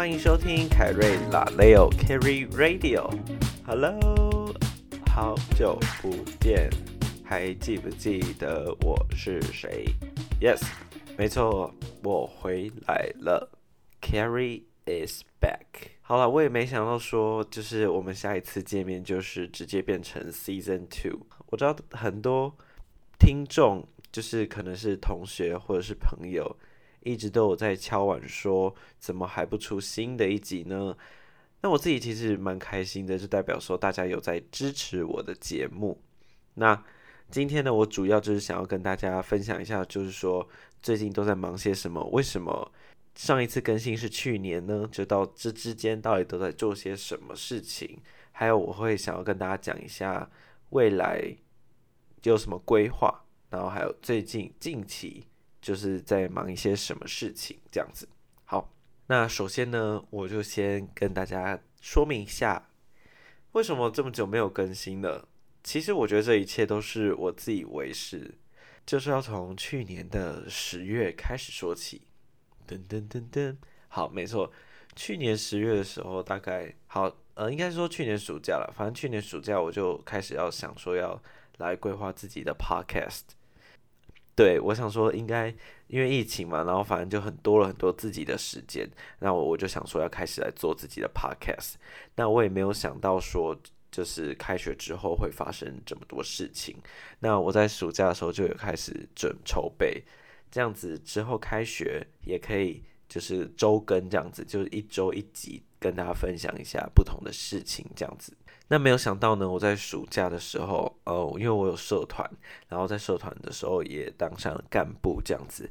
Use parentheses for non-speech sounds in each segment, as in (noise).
欢迎收听凯瑞拉 Leo Carry Radio。Hello，好久不见，还记不记得我是谁？Yes，没错，我回来了。Carry is back。好了，我也没想到说，就是我们下一次见面就是直接变成 Season Two。我知道很多听众，就是可能是同学或者是朋友。一直都有在敲碗说，怎么还不出新的一集呢？那我自己其实蛮开心的，就代表说大家有在支持我的节目。那今天呢，我主要就是想要跟大家分享一下，就是说最近都在忙些什么？为什么上一次更新是去年呢？就到这之间到底都在做些什么事情？还有我会想要跟大家讲一下未来有什么规划，然后还有最近近期。就是在忙一些什么事情这样子。好，那首先呢，我就先跟大家说明一下，为什么这么久没有更新了。其实我觉得这一切都是我自以为是，就是要从去年的十月开始说起。噔噔噔噔，好，没错，去年十月的时候，大概好，呃，应该说去年暑假了。反正去年暑假我就开始要想说要来规划自己的 podcast。对，我想说，应该因为疫情嘛，然后反正就很多了很多自己的时间，那我我就想说要开始来做自己的 podcast。那我也没有想到说，就是开学之后会发生这么多事情。那我在暑假的时候就有开始准筹备，这样子之后开学也可以就是周更这样子，就是一周一集跟大家分享一下不同的事情这样子。那没有想到呢，我在暑假的时候，呃，因为我有社团，然后在社团的时候也当上了干部这样子。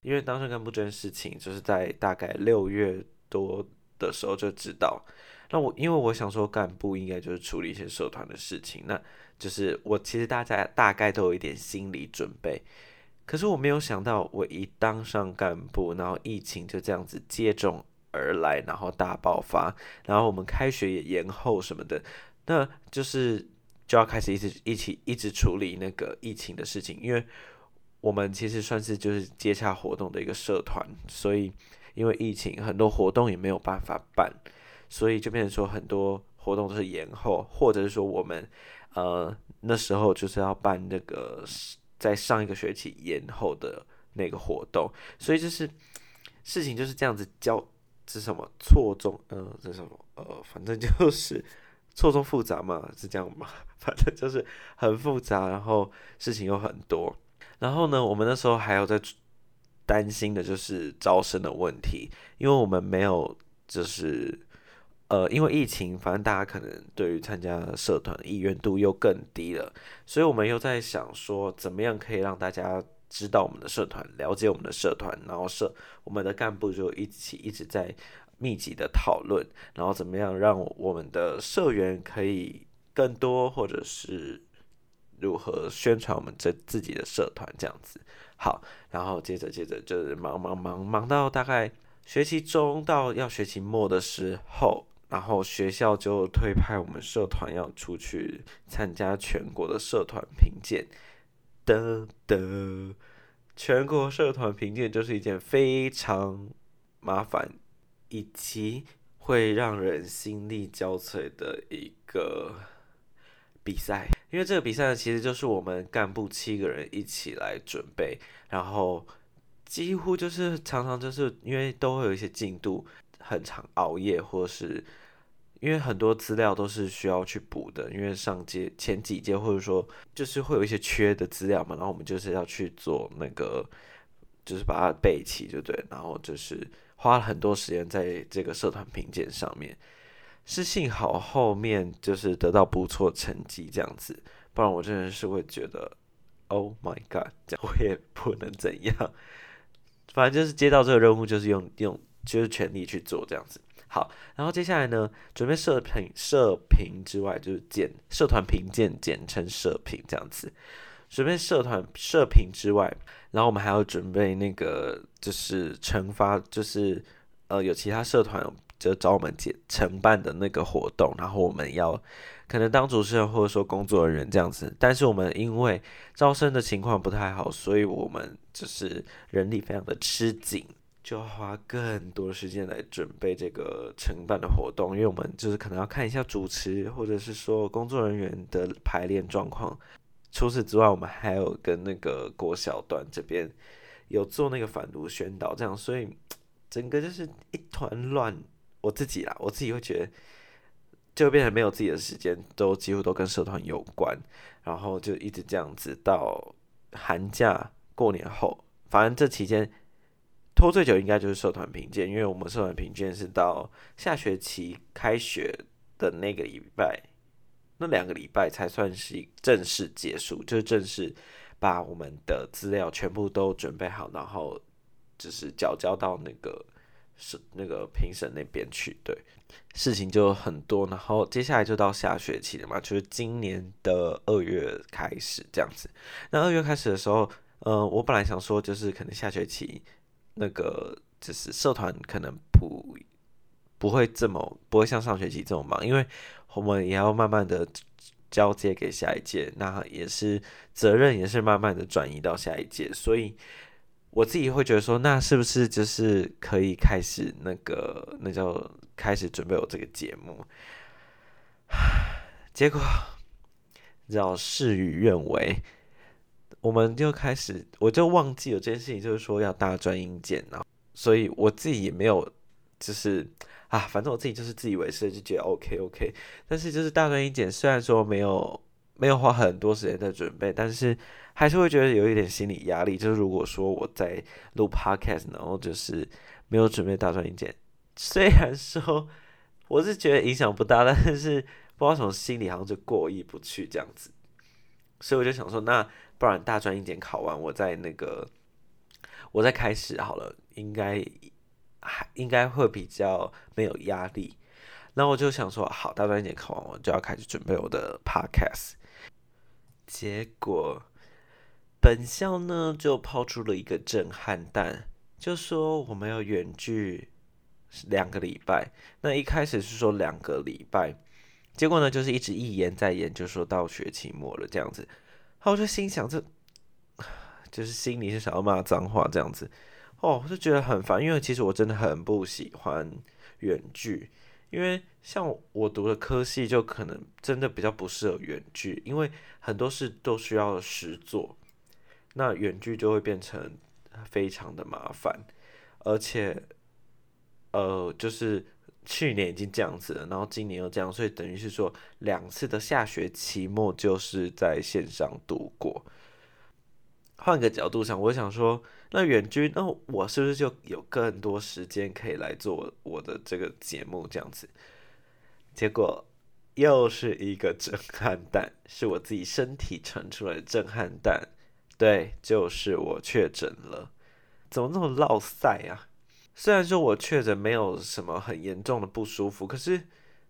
因为当上干部这件事情，就是在大概六月多的时候就知道。那我因为我想说，干部应该就是处理一些社团的事情，那就是我其实大家大概都有一点心理准备。可是我没有想到，我一当上干部，然后疫情就这样子接踵而来，然后大爆发，然后我们开学也延后什么的。那就是就要开始一直一起一直处理那个疫情的事情，因为我们其实算是就是接洽活动的一个社团，所以因为疫情很多活动也没有办法办，所以就变成说很多活动都是延后，或者是说我们呃那时候就是要办那个在上一个学期延后的那个活动，所以就是事情就是这样子交是什么错综呃这什么呃反正就是。错综复杂嘛，是这样吗？(laughs) 反正就是很复杂，然后事情又很多。然后呢，我们那时候还有在担心的就是招生的问题，因为我们没有就是呃，因为疫情，反正大家可能对于参加社团意愿度又更低了，所以我们又在想说，怎么样可以让大家知道我们的社团，了解我们的社团，然后社我们的干部就一起一直在。密集的讨论，然后怎么样让我们的社员可以更多，或者是如何宣传我们这自己的社团这样子。好，然后接着接着就是忙忙忙忙到大概学期中到要学期末的时候，然后学校就推派我们社团要出去参加全国的社团评鉴。的的，全国社团评鉴就是一件非常麻烦。以及会让人心力交瘁的一个比赛，因为这个比赛，其实就是我们干部七个人一起来准备，然后几乎就是常常就是因为都会有一些进度，很长熬夜，或是因为很多资料都是需要去补的，因为上届前几届或者说就是会有一些缺的资料嘛，然后我们就是要去做那个，就是把它备齐，就对，然后就是。花了很多时间在这个社团评鉴上面，是幸好后面就是得到不错成绩这样子，不然我真的是会觉得，Oh my God，这样我也 (laughs) 不能怎样。反正就是接到这个任务，就是用用就是全力去做这样子。好，然后接下来呢，准备社评社评之外，就是简社团评鉴，简称社评这样子。准备社团社评之外，然后我们还要准备那个就是惩罚，就是呃有其他社团就找我们接承办的那个活动，然后我们要可能当主持人或者说工作人员这样子。但是我们因为招生的情况不太好，所以我们就是人力非常的吃紧，就要花更多时间来准备这个承办的活动，因为我们就是可能要看一下主持或者是说工作人员的排练状况。除此之外，我们还有跟那个郭小段这边有做那个反毒宣导，这样，所以整个就是一团乱。我自己啦，我自己会觉得，就变成没有自己的时间，都几乎都跟社团有关，然后就一直这样子到寒假过年后，反正这期间拖最久应该就是社团评鉴，因为我们社团评鉴是到下学期开学的那个礼拜。那两个礼拜才算是正式结束，就是正式把我们的资料全部都准备好，然后就是交交到那个是那个评审那边去。对，事情就很多，然后接下来就到下学期了嘛，就是今年的二月开始这样子。那二月开始的时候，呃，我本来想说，就是可能下学期那个就是社团可能不不会这么不会像上学期这么忙，因为。我们也要慢慢的交接给下一届，那也是责任也是慢慢的转移到下一届，所以我自己会觉得说，那是不是就是可以开始那个那叫开始准备我这个节目？结果，知道事与愿违，我们就开始我就忘记有这件事情，就是说要大专音检啊，所以我自己也没有就是。啊，反正我自己就是自以为是，就觉得 OK OK。但是就是大专一检，虽然说没有没有花很多时间在准备，但是还是会觉得有一点心理压力。就是如果说我在录 Podcast，然后就是没有准备大专一检，虽然说我是觉得影响不大，但是不知道什么心里好像就过意不去这样子。所以我就想说，那不然大专一检考完，我再那个我再开始好了，应该。还应该会比较没有压力，那我就想说，好，大专一点考完，我就要开始准备我的 podcast。结果本校呢就抛出了一个震撼弹，就说我们要远距两个礼拜。那一开始是说两个礼拜，结果呢就是一直一延再延，就说到学期末了这样子。好，我就心想，这 (sighs) 就是心里是想要骂脏话这样子。哦，我就觉得很烦，因为其实我真的很不喜欢远距，因为像我读的科系就可能真的比较不适合远距，因为很多事都需要实做，那远距就会变成非常的麻烦，而且，呃，就是去年已经这样子了，然后今年又这样，所以等于是说两次的下学期末就是在线上度过。换个角度想，我想说。那远距，那我是不是就有更多时间可以来做我的这个节目这样子？结果又是一个震撼弹，是我自己身体传出来的震撼弹。对，就是我确诊了，怎么那么落塞啊？虽然说我确诊没有什么很严重的不舒服，可是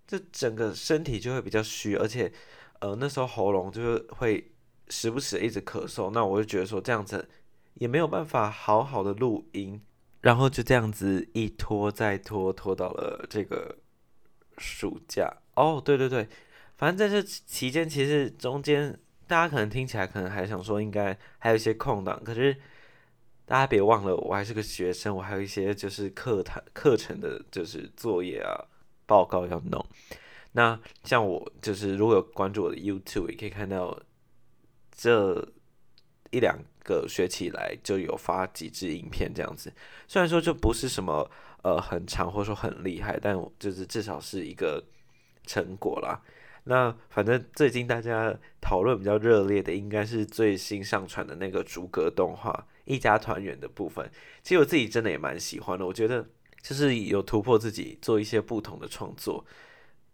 这整个身体就会比较虚，而且呃那时候喉咙就是会时不时一直咳嗽，那我就觉得说这样子。也没有办法好好的录音，然后就这样子一拖再拖，拖到了这个暑假。哦，对对对，反正在这期间，其实中间大家可能听起来可能还想说应该还有一些空档，可是大家别忘了，我还是个学生，我还有一些就是课堂课程的，就是作业啊报告要弄。那像我就是如果有关注我的 YouTube，也可以看到这一两。个学期来就有发几支影片这样子，虽然说就不是什么呃很长或者说很厉害，但就是至少是一个成果啦。那反正最近大家讨论比较热烈的，应该是最新上传的那个逐格动画《一家团圆》的部分。其实我自己真的也蛮喜欢的，我觉得就是有突破自己做一些不同的创作。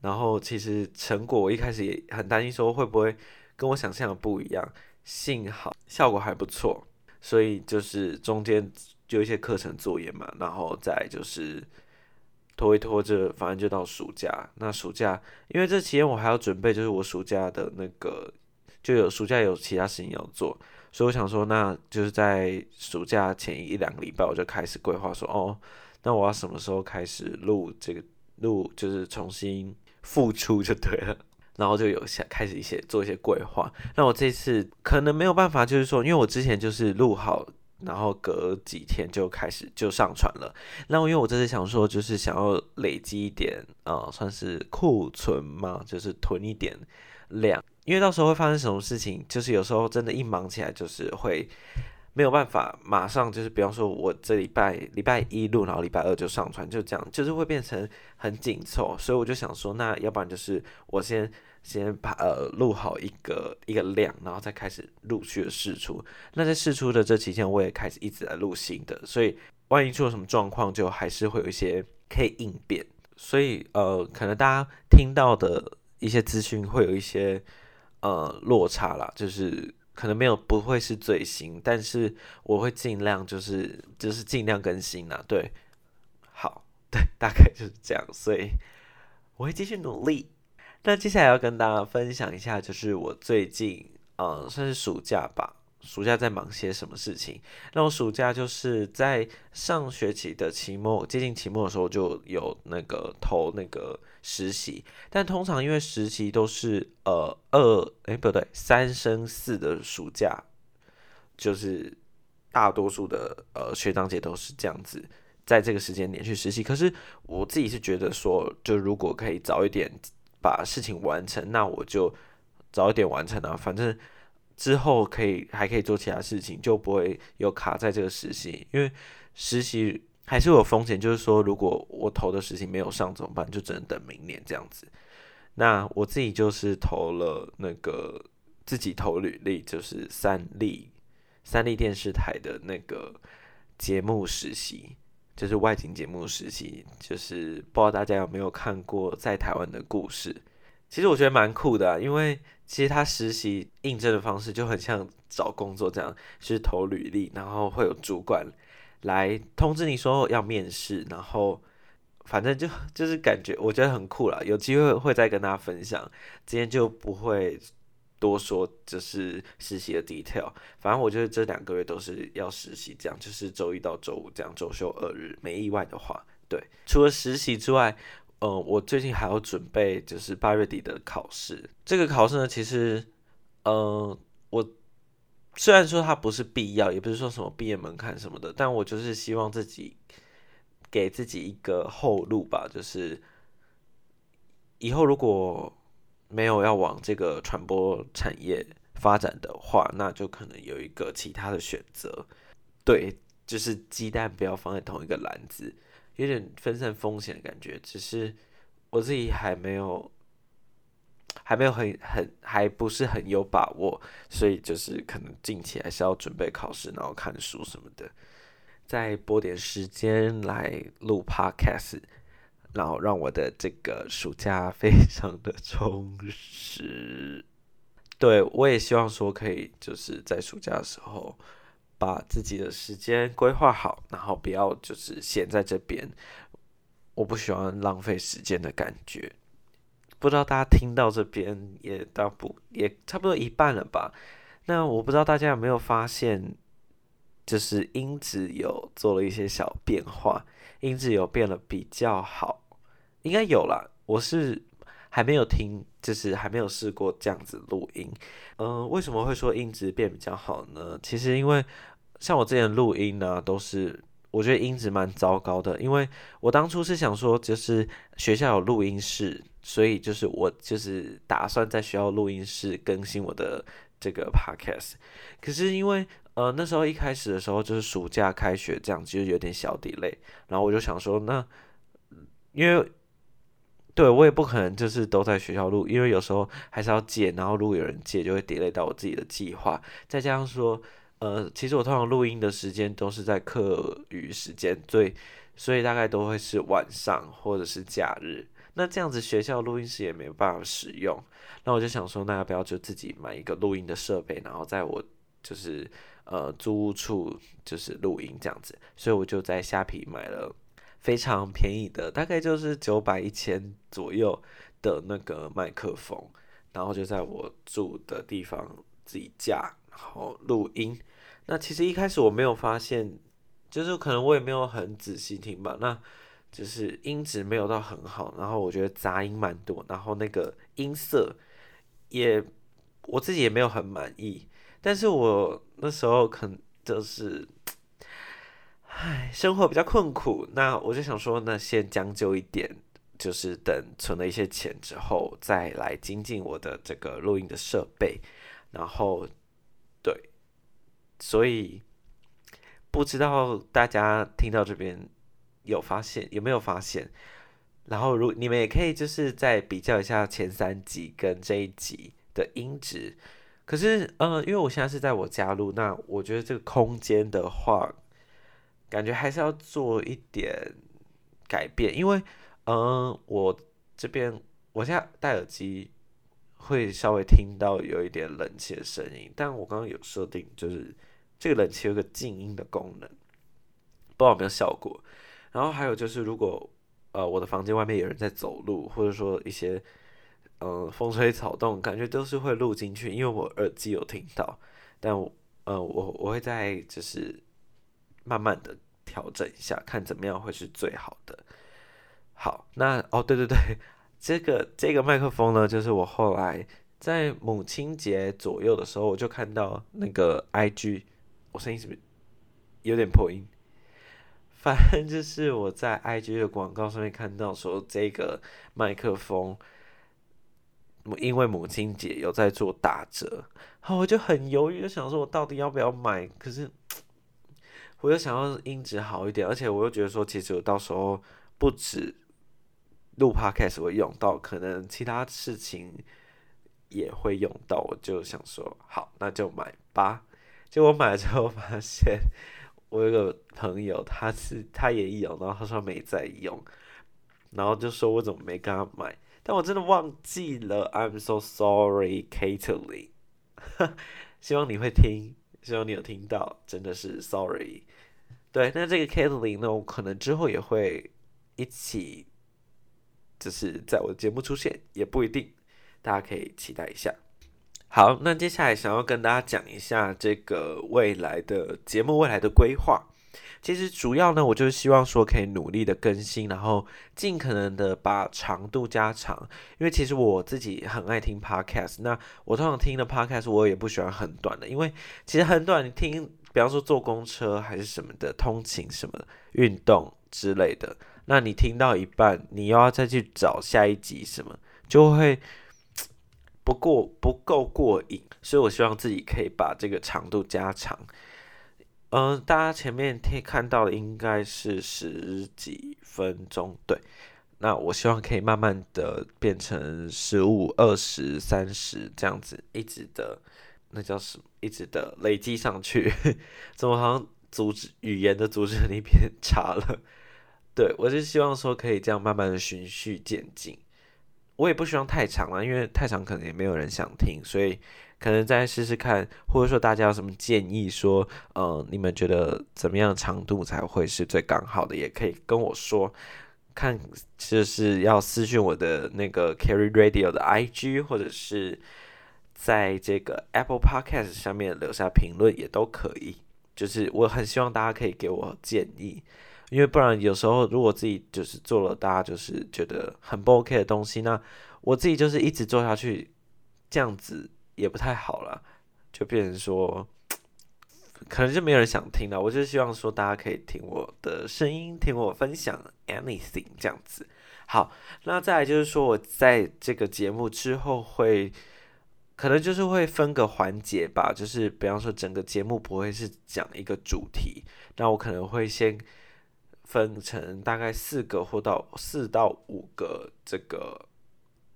然后其实成果我一开始也很担心说会不会跟我想象的不一样。幸好效果还不错，所以就是中间就一些课程作业嘛，然后再就是拖一拖，着，反正就到暑假。那暑假因为这期间我还要准备，就是我暑假的那个就有暑假有其他事情要做，所以我想说，那就是在暑假前一两个礼拜，我就开始规划说，哦，那我要什么时候开始录这个录，就是重新复出就对了。然后就有想开始一些做一些规划。那我这次可能没有办法，就是说，因为我之前就是录好然后隔几天就开始就上传了。那我因为我这次想说，就是想要累积一点啊，算是库存嘛，就是囤一点量，因为到时候会发生什么事情，就是有时候真的，一忙起来就是会没有办法马上就是，比方说我这礼拜礼拜一录，然后礼拜二就上传，就这样，就是会变成很紧凑。所以我就想说，那要不然就是我先。先把呃录好一个一个量，然后再开始陆续的试出。那在试出的这期间，我也开始一直在录新的，所以万一出了什么状况，就还是会有一些可以应变。所以呃，可能大家听到的一些资讯会有一些呃落差啦，就是可能没有不会是最新，但是我会尽量就是就是尽量更新啦。对，好，对，大概就是这样，所以我会继续努力。那接下来要跟大家分享一下，就是我最近，嗯，算是暑假吧，暑假在忙些什么事情。那我暑假就是在上学期的期末，接近期末的时候就有那个投那个实习，但通常因为实习都是呃二，哎不对，三升四的暑假，就是大多数的呃学长姐都是这样子，在这个时间点去实习。可是我自己是觉得说，就如果可以早一点。把事情完成，那我就早一点完成啊。反正之后可以还可以做其他事情，就不会有卡在这个实习。因为实习还是有风险，就是说如果我投的实习没有上怎么办？就只能等明年这样子。那我自己就是投了那个自己投履历，就是三立三立电视台的那个节目实习。就是外景节目实习，就是不知道大家有没有看过在台湾的故事。其实我觉得蛮酷的，因为其实他实习应征的方式就很像找工作这样，是投履历，然后会有主管来通知你说要面试，然后反正就就是感觉我觉得很酷了。有机会会再跟大家分享，今天就不会。多说就是实习的 detail，反正我觉得这两个月都是要实习，这样就是周一到周五这样周休二日，没意外的话，对。除了实习之外，呃，我最近还要准备就是八月底的考试。这个考试呢，其实，呃，我虽然说它不是必要，也不是说什么毕业门槛什么的，但我就是希望自己给自己一个后路吧，就是以后如果。没有要往这个传播产业发展的话，那就可能有一个其他的选择。对，就是鸡蛋不要放在同一个篮子，有点分散风险的感觉。只是我自己还没有，还没有很很还不是很有把握，所以就是可能近期还是要准备考试，然后看书什么的，再拨点时间来录 podcast。然后让我的这个暑假非常的充实，对我也希望说可以就是在暑假的时候把自己的时间规划好，然后不要就是闲在这边，我不喜欢浪费时间的感觉。不知道大家听到这边也到不也差不多一半了吧？那我不知道大家有没有发现，就是音质有做了一些小变化，音质有变得比较好。应该有啦，我是还没有听，就是还没有试过这样子录音。嗯，为什么会说音质变比较好呢？其实因为像我之前录音呢，都是我觉得音质蛮糟糕的。因为我当初是想说，就是学校有录音室，所以就是我就是打算在学校录音室更新我的这个 podcast。可是因为呃那时候一开始的时候就是暑假开学这样，其实有点小 delay，然后我就想说，那因为对我也不可能就是都在学校录，因为有时候还是要借，然后如果有人借，就会 delay 到我自己的计划。再加上说，呃，其实我通常录音的时间都是在课余时间，对，所以大概都会是晚上或者是假日。那这样子学校录音室也没办法使用，那我就想说，那要不要就自己买一个录音的设备，然后在我就是呃租屋处就是录音这样子。所以我就在虾皮买了。非常便宜的，大概就是九百一千左右的那个麦克风，然后就在我住的地方自己架，然后录音。那其实一开始我没有发现，就是可能我也没有很仔细听吧，那就是音质没有到很好，然后我觉得杂音蛮多，然后那个音色也我自己也没有很满意。但是我那时候可就是唉，生活比较困苦，那我就想说，那先将就一点，就是等存了一些钱之后，再来精进我的这个录音的设备。然后，对，所以不知道大家听到这边有发现有没有发现？然后，如你们也可以就是再比较一下前三集跟这一集的音质。可是，呃，因为我现在是在我家录，那我觉得这个空间的话，感觉还是要做一点改变。因为，嗯，我这边我现在戴耳机会稍微听到有一点冷气的声音，但我刚刚有设定，就是这个冷气有个静音的功能，不知道有没有效果。然后还有就是，如果呃我的房间外面有人在走路，或者说一些。嗯，风吹草动，感觉都是会录进去，因为我耳机有听到，但我，呃，我我会在就是慢慢的调整一下，看怎么样会是最好的。好，那哦，对对对，这个这个麦克风呢，就是我后来在母亲节左右的时候，我就看到那个 IG，我声音是不是有点破音？反正就是我在 IG 的广告上面看到说这个麦克风。因为母亲节有在做打折，好，我就很犹豫，就想说我到底要不要买？可是我又想要音质好一点，而且我又觉得说，其实我到时候不止录 podcast 会用到，可能其他事情也会用到。我就想说，好，那就买吧。结果买了之后发现，我有个朋友，他是他也有，然后他说没在用，然后就说我怎么没跟他买？但我真的忘记了，I'm so sorry, Katelyn。(laughs) 希望你会听，希望你有听到，真的是 sorry。对，那这个 Katelyn 呢，我可能之后也会一起，就是在我的节目出现，也不一定，大家可以期待一下。好，那接下来想要跟大家讲一下这个未来的节目未来的规划。其实主要呢，我就是希望说可以努力的更新，然后尽可能的把长度加长。因为其实我自己很爱听 podcast，那我通常听的 podcast 我也不喜欢很短的，因为其实很短，你听，比方说坐公车还是什么的，通勤什么运动之类的，那你听到一半，你又要再去找下一集什么，就会不 (tsk) 过不够过瘾。所以我希望自己可以把这个长度加长。嗯，大家前面听看到的应该是十几分钟，对。那我希望可以慢慢的变成十五、二十、三十这样子，一直的，那叫什么？一直的累积上去。(laughs) 怎么好像组织语言的组织能力变差了？对我就希望说可以这样慢慢的循序渐进。我也不希望太长了，因为太长可能也没有人想听，所以。可能再试试看，或者说大家有什么建议，说，呃，你们觉得怎么样长度才会是最刚好的，也可以跟我说。看，就是要私讯我的那个 Carry Radio 的 IG，或者是在这个 Apple Podcast 上面留下评论也都可以。就是我很希望大家可以给我建议，因为不然有时候如果自己就是做了，大家就是觉得很不 OK 的东西，那我自己就是一直做下去，这样子。也不太好了，就变成说，可能就没有人想听了。我就希望说，大家可以听我的声音，听我分享 anything 这样子。好，那再来就是说，我在这个节目之后会，(laughs) 可能就是会分个环节吧，就是比方说整个节目不会是讲一个主题，那我可能会先分成大概四个或到四到五个这个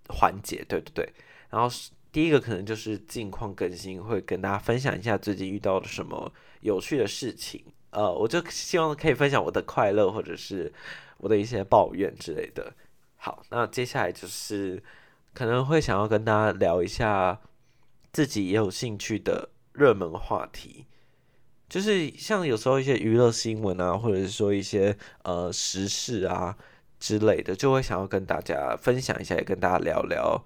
环节，对对对，然后第一个可能就是近况更新，会跟大家分享一下最近遇到了什么有趣的事情。呃，我就希望可以分享我的快乐，或者是我的一些抱怨之类的。好，那接下来就是可能会想要跟大家聊一下自己也有兴趣的热门话题，就是像有时候一些娱乐新闻啊，或者是说一些呃时事啊之类的，就会想要跟大家分享一下，也跟大家聊聊。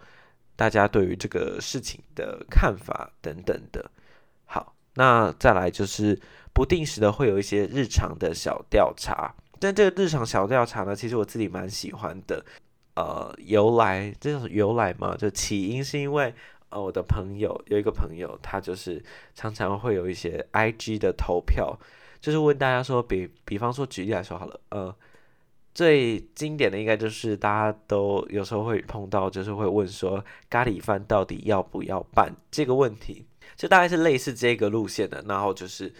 大家对于这个事情的看法等等的，好，那再来就是不定时的会有一些日常的小调查，但这个日常小调查呢，其实我自己蛮喜欢的。呃，由来这种由来嘛，就起因是因为呃，我的朋友有一个朋友，他就是常常会有一些 I G 的投票，就是问大家说，比比方说举例来说好了，呃，最经典的应该就是大家都有时候会碰到，就是会问说咖喱饭到底要不要拌这个问题，就大概是类似这个路线的，然后就是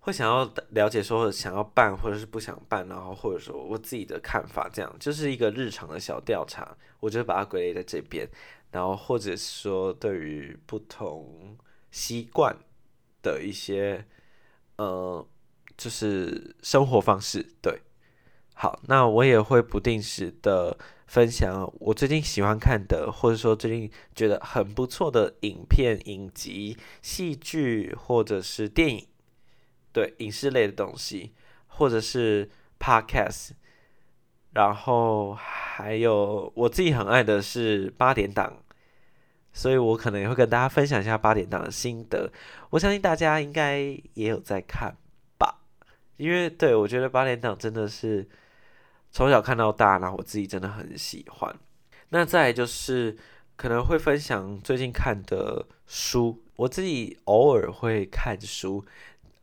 会想要了解说想要办或者是不想办，然后或者说我自己的看法，这样就是一个日常的小调查，我就把它归类在这边，然后或者说对于不同习惯的一些。呃，就是生活方式，对，好，那我也会不定时的分享我最近喜欢看的，或者说最近觉得很不错的影片、影集、戏剧或者是电影，对，影视类的东西，或者是 podcast，然后还有我自己很爱的是八点档。所以我可能也会跟大家分享一下八点档的心得。我相信大家应该也有在看吧，因为对我觉得八点档真的是从小看到大，然后我自己真的很喜欢。那再就是可能会分享最近看的书，我自己偶尔会看书，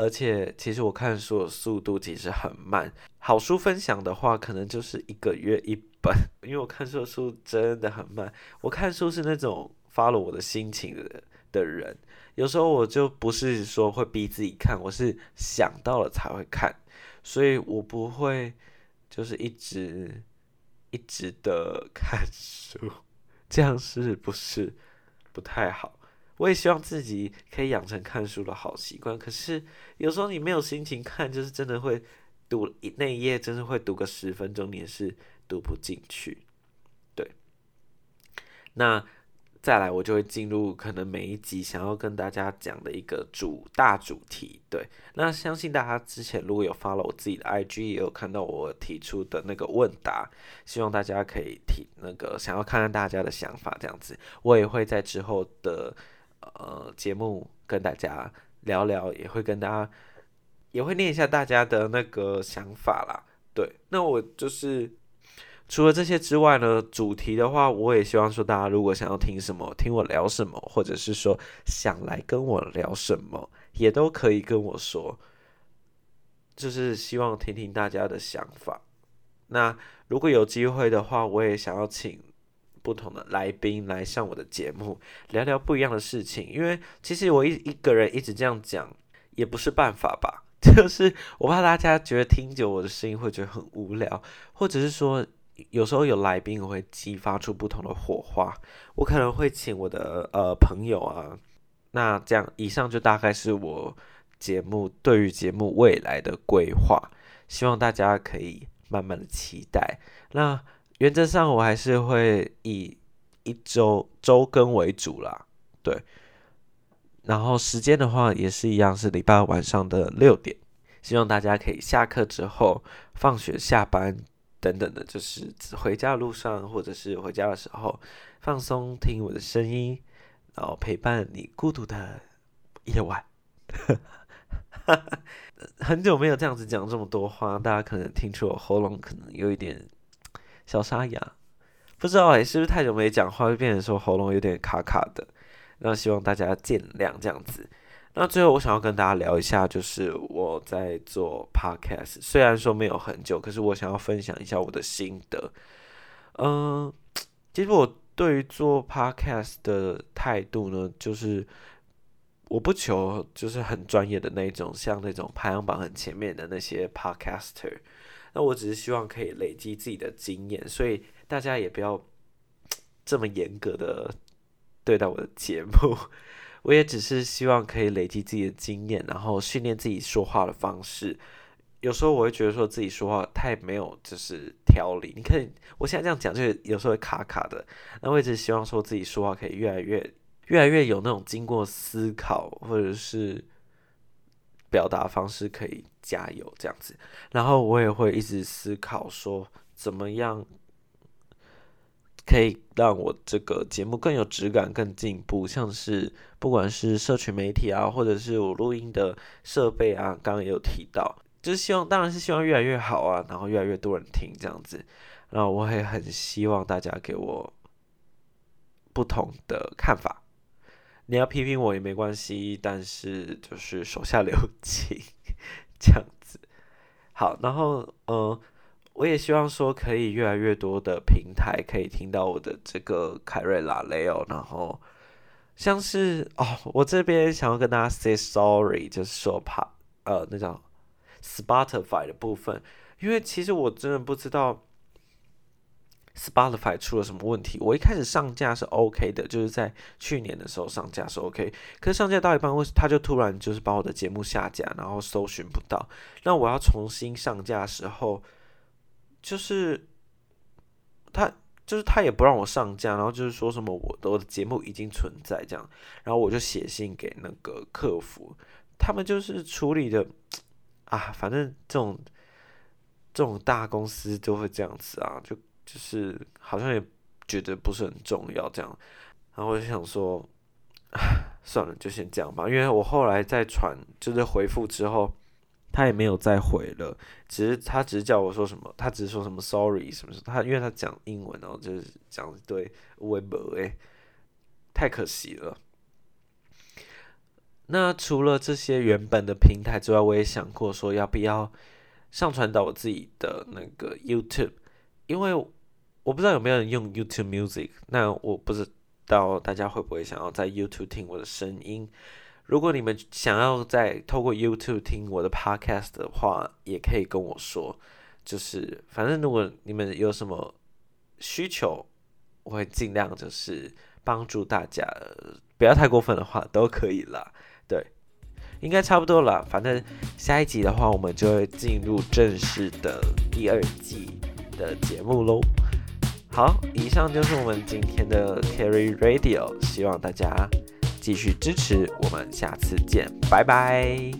而且其实我看书的速度其实很慢。好书分享的话，可能就是一个月一本，因为我看书的速度真的很慢。我看书是那种。发了我的心情的的人，有时候我就不是说会逼自己看，我是想到了才会看，所以我不会就是一直一直的 (laughs) 看书，这样是不是不太好？我也希望自己可以养成看书的好习惯，可是有时候你没有心情看，就是真的会读那一页，真的会读个十分钟，你也是读不进去。对，那。再来，我就会进入可能每一集想要跟大家讲的一个主大主题。对，那相信大家之前如果有发了我自己的 IG，也有看到我提出的那个问答，希望大家可以提那个想要看看大家的想法，这样子，我也会在之后的呃节目跟大家聊聊，也会跟大家也会念一下大家的那个想法啦。对，那我就是。除了这些之外呢，主题的话，我也希望说，大家如果想要听什么，听我聊什么，或者是说想来跟我聊什么，也都可以跟我说。就是希望听听大家的想法。那如果有机会的话，我也想要请不同的来宾来上我的节目，聊聊不一样的事情。因为其实我一一个人一直这样讲，也不是办法吧。(laughs) 就是我怕大家觉得听久我的声音会觉得很无聊，或者是说。有时候有来宾，我会激发出不同的火花。我可能会请我的呃朋友啊，那这样以上就大概是我节目对于节目未来的规划，希望大家可以慢慢的期待。那原则上我还是会以一周周更为主啦，对。然后时间的话也是一样，是礼拜晚上的六点，希望大家可以下课之后、放学下班。等等的，就是回家的路上，或者是回家的时候，放松听我的声音，然后陪伴你孤独的夜晚。(laughs) 很久没有这样子讲这么多话，大家可能听出我喉咙可能有一点小沙哑，不知道哎，是不是太久没讲话，就变成说喉咙有点卡卡的？那希望大家见谅，这样子。那最后我想要跟大家聊一下，就是我在做 podcast，虽然说没有很久，可是我想要分享一下我的心得。嗯，其实我对于做 podcast 的态度呢，就是我不求就是很专业的那种，像那种排行榜很前面的那些 podcaster。那我只是希望可以累积自己的经验，所以大家也不要这么严格的对待我的节目。(laughs) 我也只是希望可以累积自己的经验，然后训练自己说话的方式。有时候我会觉得说自己说话太没有就是条理。你看我现在这样讲，就有时候会卡卡的。那我一直希望说自己说话可以越来越、越来越有那种经过思考，或者是表达方式可以加油这样子。然后我也会一直思考说怎么样。可以让我这个节目更有质感、更进步，像是不管是社群媒体啊，或者是我录音的设备啊，刚刚也有提到，就是希望，当然是希望越来越好啊，然后越来越多人听这样子，然后我也很希望大家给我不同的看法，你要批评我也没关系，但是就是手下留情，这样子。好，然后嗯，我也希望说可以越来越多的平台可以听到我的这个凯瑞拉雷欧，然后像是哦，我这边想要跟大家 say sorry，就是说怕呃那种 Spotify 的部分，因为其实我真的不知道。Spotify 出了什么问题？我一开始上架是 OK 的，就是在去年的时候上架是 OK，可是上架到一半，为他就突然就是把我的节目下架，然后搜寻不到。那我要重新上架的时候，就是他就是他也不让我上架，然后就是说什么我的我的节目已经存在这样，然后我就写信给那个客服，他们就是处理的啊，反正这种这种大公司都会这样子啊，就。就是好像也觉得不是很重要这样，然后我就想说，算了，就先这样吧。因为我后来再传，就是回复之后，他也没有再回了，只是他只是叫我说什么，他只是说什么 sorry 什么什么。他因为他讲英文，然后就是讲对微博诶，太可惜了。那除了这些原本的平台之外，我也想过说要不要上传到我自己的那个 YouTube。因为我不知道有没有人用 YouTube Music，那我不知道大家会不会想要在 YouTube 听我的声音。如果你们想要在透过 YouTube 听我的 Podcast 的话，也可以跟我说。就是反正如果你们有什么需求，我会尽量就是帮助大家，不要太过分的话都可以啦。对，应该差不多了。反正下一集的话，我们就会进入正式的第二季。的节目喽，好，以上就是我们今天的 Carry Radio，希望大家继续支持，我们下次见，拜拜。